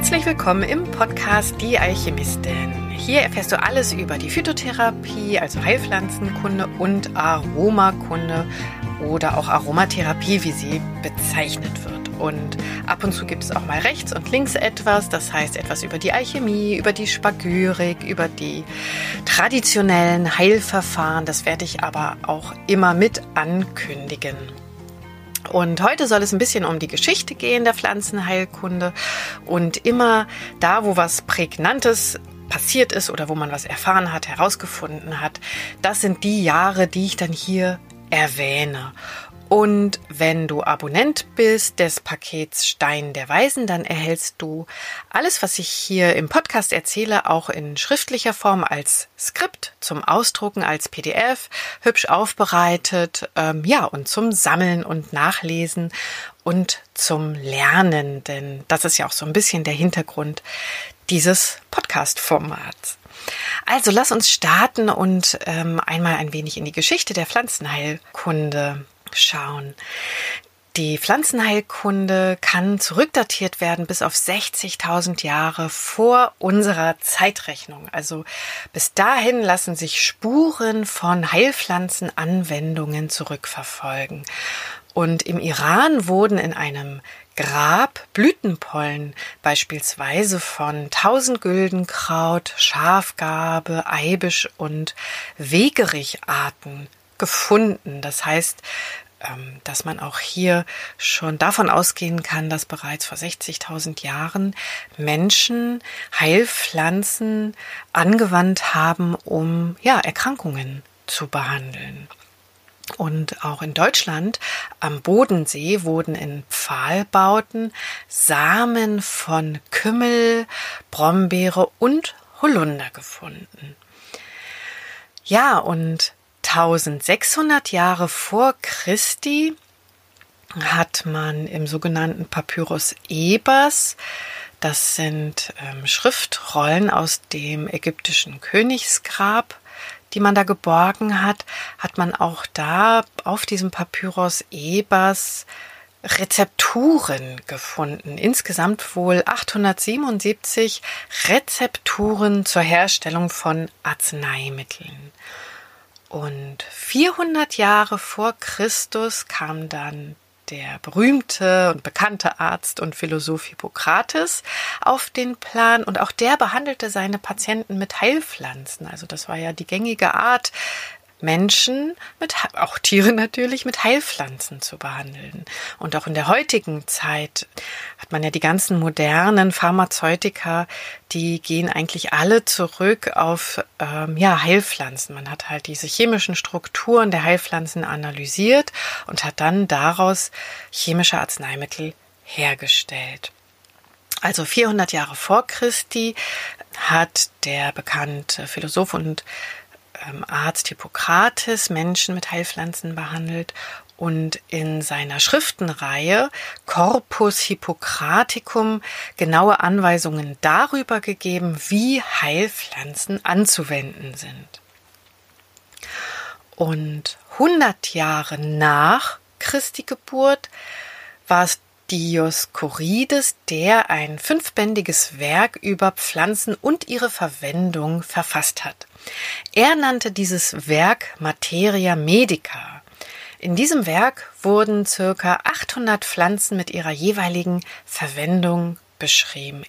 Herzlich willkommen im Podcast Die Alchemistin. Hier erfährst du alles über die Phytotherapie, also Heilpflanzenkunde und Aromakunde oder auch Aromatherapie, wie sie bezeichnet wird. Und ab und zu gibt es auch mal rechts und links etwas, das heißt etwas über die Alchemie, über die Spagyrik, über die traditionellen Heilverfahren. Das werde ich aber auch immer mit ankündigen. Und heute soll es ein bisschen um die Geschichte gehen der Pflanzenheilkunde und immer da, wo was Prägnantes passiert ist oder wo man was erfahren hat, herausgefunden hat, das sind die Jahre, die ich dann hier erwähne. Und wenn du Abonnent bist des Pakets Stein der Weisen, dann erhältst du alles, was ich hier im Podcast erzähle, auch in schriftlicher Form als Skript zum Ausdrucken, als PDF, hübsch aufbereitet, ähm, ja, und zum Sammeln und Nachlesen und zum Lernen, denn das ist ja auch so ein bisschen der Hintergrund dieses Podcast-Formats. Also lass uns starten und ähm, einmal ein wenig in die Geschichte der Pflanzenheilkunde schauen. Die Pflanzenheilkunde kann zurückdatiert werden bis auf 60.000 Jahre vor unserer Zeitrechnung. Also bis dahin lassen sich Spuren von Heilpflanzenanwendungen zurückverfolgen. Und im Iran wurden in einem Grab Blütenpollen beispielsweise von Tausendgüldenkraut, Schafgarbe, Eibisch und Wegericharten gefunden. Das heißt, ähm, dass man auch hier schon davon ausgehen kann, dass bereits vor 60.000 Jahren Menschen Heilpflanzen angewandt haben, um ja Erkrankungen zu behandeln. Und auch in Deutschland am Bodensee wurden in Pfahlbauten Samen von Kümmel, Brombeere und Holunder gefunden. Ja, und 1600 Jahre vor Christi hat man im sogenannten Papyrus Ebers, das sind ähm, Schriftrollen aus dem ägyptischen Königsgrab, die man da geborgen hat, hat man auch da auf diesem Papyrus Ebers Rezepturen gefunden. Insgesamt wohl 877 Rezepturen zur Herstellung von Arzneimitteln. Und 400 Jahre vor Christus kam dann der berühmte und bekannte Arzt und Philosoph Hippokrates auf den Plan und auch der behandelte seine Patienten mit Heilpflanzen. Also das war ja die gängige Art, Menschen mit, auch Tiere natürlich, mit Heilpflanzen zu behandeln. Und auch in der heutigen Zeit hat man ja die ganzen modernen Pharmazeutika, die gehen eigentlich alle zurück auf ähm, ja, Heilpflanzen. Man hat halt diese chemischen Strukturen der Heilpflanzen analysiert und hat dann daraus chemische Arzneimittel hergestellt. Also 400 Jahre vor Christi hat der bekannte Philosoph und ähm, Arzt Hippokrates Menschen mit Heilpflanzen behandelt und in seiner Schriftenreihe Corpus Hippocraticum genaue Anweisungen darüber gegeben, wie Heilpflanzen anzuwenden sind. Und 100 Jahre nach Christi Geburt war es Dioskurides, der ein fünfbändiges Werk über Pflanzen und ihre Verwendung verfasst hat. Er nannte dieses Werk Materia Medica. In diesem Werk wurden circa 800 Pflanzen mit ihrer jeweiligen Verwendung beschrieben.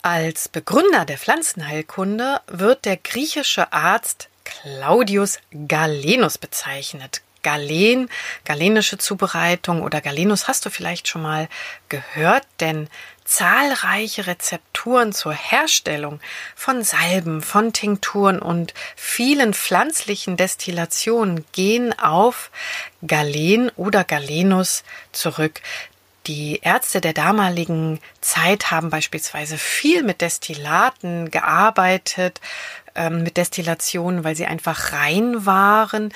Als Begründer der Pflanzenheilkunde wird der griechische Arzt Claudius Galenus bezeichnet. Galen, galenische Zubereitung oder Galenus hast du vielleicht schon mal gehört, denn zahlreiche Rezepturen zur Herstellung von Salben, von Tinkturen und vielen pflanzlichen Destillationen gehen auf Galen oder Galenus zurück. Die Ärzte der damaligen Zeit haben beispielsweise viel mit Destillaten gearbeitet, ähm, mit Destillationen, weil sie einfach rein waren.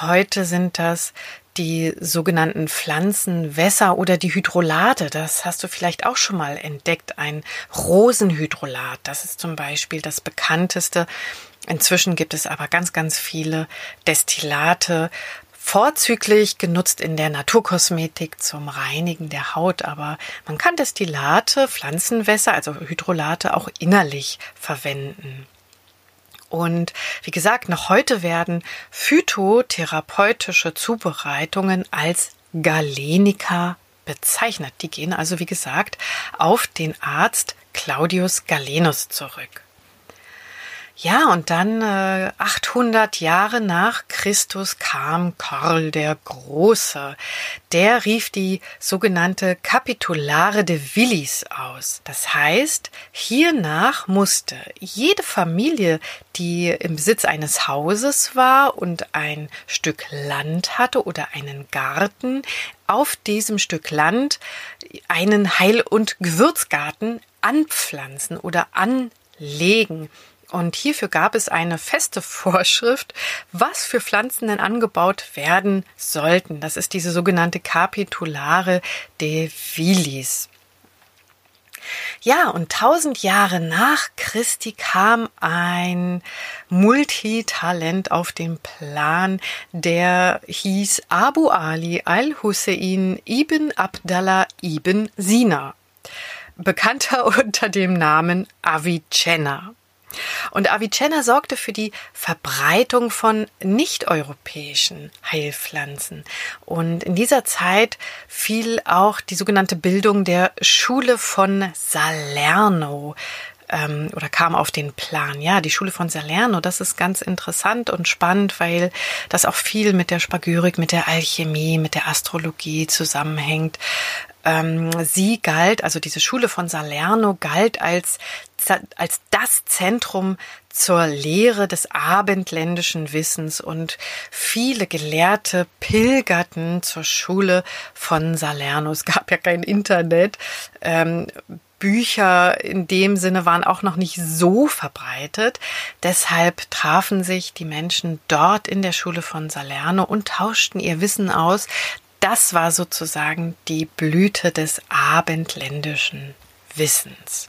Heute sind das die sogenannten Pflanzenwässer oder die Hydrolate. Das hast du vielleicht auch schon mal entdeckt. Ein Rosenhydrolat. Das ist zum Beispiel das bekannteste. Inzwischen gibt es aber ganz, ganz viele Destillate vorzüglich genutzt in der Naturkosmetik zum Reinigen der Haut, aber man kann Destillate, Pflanzenwässer, also Hydrolate auch innerlich verwenden. Und wie gesagt, noch heute werden phytotherapeutische Zubereitungen als Galenica bezeichnet. Die gehen also, wie gesagt, auf den Arzt Claudius Galenus zurück. Ja, und dann äh, 800 Jahre nach Christus kam Karl der Große. Der rief die sogenannte Kapitulare de Villis aus. Das heißt, hiernach musste jede Familie, die im Besitz eines Hauses war und ein Stück Land hatte oder einen Garten, auf diesem Stück Land einen Heil- und Gewürzgarten anpflanzen oder anlegen. Und hierfür gab es eine feste Vorschrift, was für Pflanzen denn angebaut werden sollten. Das ist diese sogenannte Capitulare de Vilis. Ja, und tausend Jahre nach Christi kam ein Multitalent auf den Plan, der hieß Abu Ali al-Hussein ibn Abdallah ibn Sina, bekannter unter dem Namen Avicenna. Und Avicenna sorgte für die Verbreitung von nicht-europäischen Heilpflanzen. Und in dieser Zeit fiel auch die sogenannte Bildung der Schule von Salerno ähm, oder kam auf den Plan. Ja, die Schule von Salerno, das ist ganz interessant und spannend, weil das auch viel mit der Spagyrik, mit der Alchemie, mit der Astrologie zusammenhängt. Ähm, sie galt, also diese Schule von Salerno galt als, als das Zentrum zur Lehre des abendländischen Wissens und viele Gelehrte pilgerten zur Schule von Salerno. Es gab ja kein Internet. Ähm, Bücher in dem Sinne waren auch noch nicht so verbreitet. Deshalb trafen sich die Menschen dort in der Schule von Salerno und tauschten ihr Wissen aus, das war sozusagen die Blüte des abendländischen Wissens.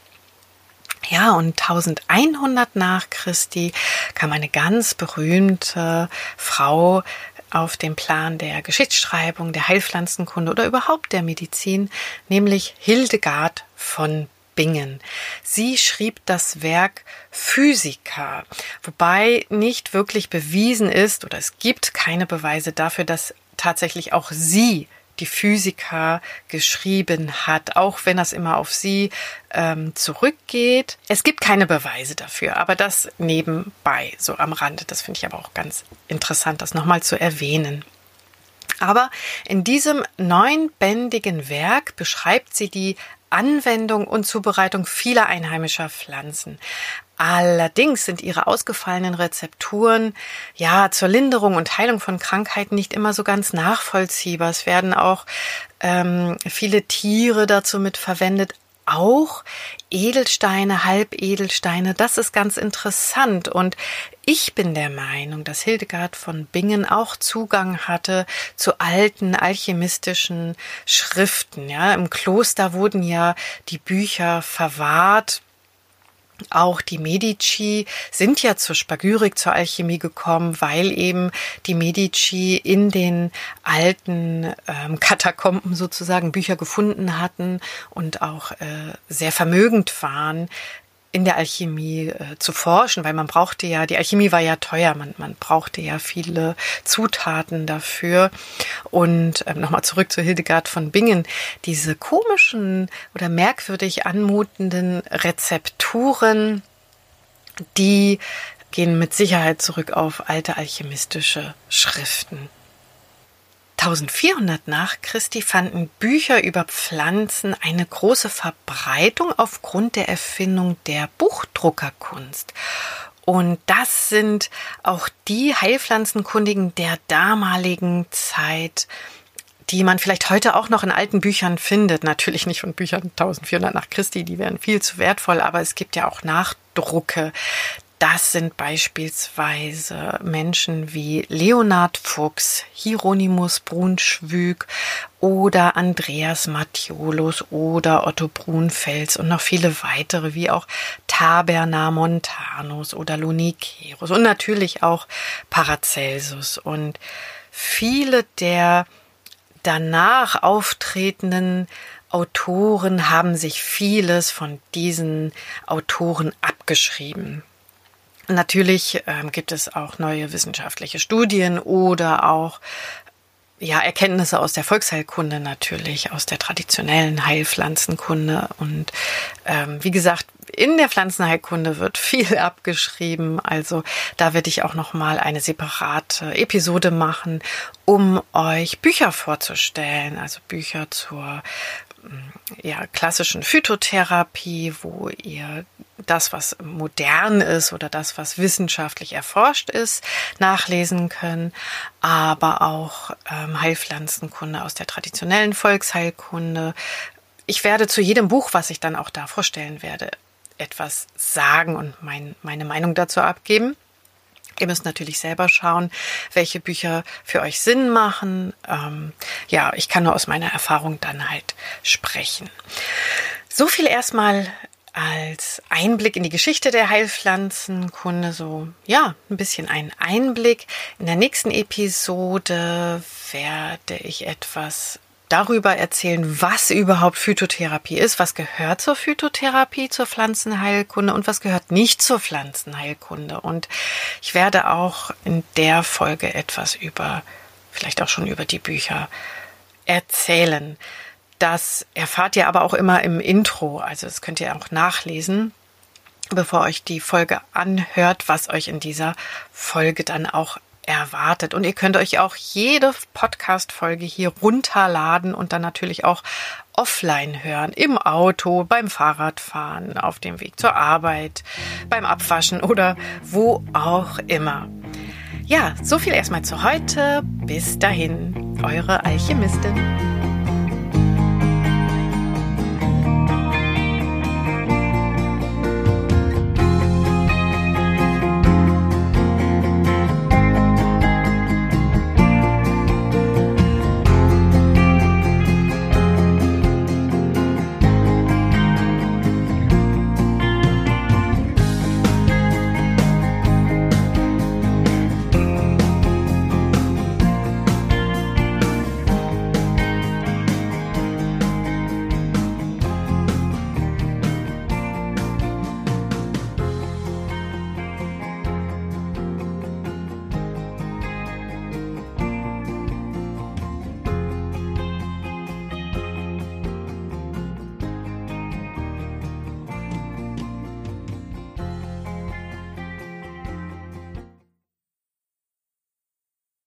Ja, und 1100 nach Christi kam eine ganz berühmte Frau auf den Plan der Geschichtsschreibung, der Heilpflanzenkunde oder überhaupt der Medizin, nämlich Hildegard von Bingen. Sie schrieb das Werk Physica, wobei nicht wirklich bewiesen ist oder es gibt keine Beweise dafür, dass tatsächlich auch sie die Physiker geschrieben hat, auch wenn das immer auf sie ähm, zurückgeht. Es gibt keine Beweise dafür, aber das nebenbei, so am Rande. Das finde ich aber auch ganz interessant, das nochmal zu erwähnen. Aber in diesem neunbändigen Werk beschreibt sie die Anwendung und Zubereitung vieler einheimischer Pflanzen. Allerdings sind ihre ausgefallenen Rezepturen ja zur Linderung und Heilung von Krankheiten nicht immer so ganz nachvollziehbar. Es werden auch ähm, viele Tiere dazu mit verwendet, auch Edelsteine, Halbedelsteine. Das ist ganz interessant. Und ich bin der Meinung, dass Hildegard von Bingen auch Zugang hatte zu alten alchemistischen Schriften. Ja, im Kloster wurden ja die Bücher verwahrt auch die Medici sind ja zur Spagyrik, zur Alchemie gekommen, weil eben die Medici in den alten ähm, Katakomben sozusagen Bücher gefunden hatten und auch äh, sehr vermögend waren, in der Alchemie äh, zu forschen, weil man brauchte ja, die Alchemie war ja teuer, man, man brauchte ja viele Zutaten dafür. Und ähm, nochmal zurück zu Hildegard von Bingen, diese komischen oder merkwürdig anmutenden Rezepturen, die gehen mit Sicherheit zurück auf alte alchemistische Schriften. 1400 nach Christi fanden Bücher über Pflanzen eine große Verbreitung aufgrund der Erfindung der Buchdruckerkunst. Und das sind auch die Heilpflanzenkundigen der damaligen Zeit, die man vielleicht heute auch noch in alten Büchern findet. Natürlich nicht von Büchern 1400 nach Christi, die wären viel zu wertvoll, aber es gibt ja auch Nachdrucke Das sind beispielsweise Menschen wie Leonard Fuchs, Hieronymus Brunschwüg oder Andreas Mattiolus oder Otto Brunfels und noch viele weitere, wie auch Taberna Montanus oder Lunicerus und natürlich auch Paracelsus. Und viele der danach auftretenden Autoren haben sich vieles von diesen Autoren abgeschrieben. Natürlich ähm, gibt es auch neue wissenschaftliche Studien oder auch ja, Erkenntnisse aus der Volksheilkunde natürlich, aus der traditionellen Heilpflanzenkunde. Und ähm, wie gesagt, in der Pflanzenheilkunde wird viel abgeschrieben. Also da werde ich auch noch mal eine separate Episode machen, um euch Bücher vorzustellen, also Bücher zur ja, klassischen Phytotherapie, wo ihr das, was modern ist oder das, was wissenschaftlich erforscht ist, nachlesen können, aber auch ähm, Heilpflanzenkunde aus der traditionellen Volksheilkunde. Ich werde zu jedem Buch, was ich dann auch da vorstellen werde, etwas sagen und mein, meine Meinung dazu abgeben. Ihr müsst natürlich selber schauen, welche Bücher für euch Sinn machen. Ähm, ja, ich kann nur aus meiner Erfahrung dann halt sprechen. So viel erstmal als Einblick in die Geschichte der Heilpflanzenkunde, so ja, ein bisschen ein Einblick. In der nächsten Episode werde ich etwas darüber erzählen, was überhaupt Phytotherapie ist, was gehört zur Phytotherapie, zur Pflanzenheilkunde und was gehört nicht zur Pflanzenheilkunde. Und ich werde auch in der Folge etwas über, vielleicht auch schon über die Bücher erzählen. Das erfahrt ihr aber auch immer im Intro, also das könnt ihr auch nachlesen, bevor euch die Folge anhört, was euch in dieser Folge dann auch erwartet. Und ihr könnt euch auch jede Podcast-Folge hier runterladen und dann natürlich auch offline hören. Im Auto, beim Fahrradfahren, auf dem Weg zur Arbeit, beim Abwaschen oder wo auch immer. Ja, so viel erstmal zu heute. Bis dahin, eure Alchemistin.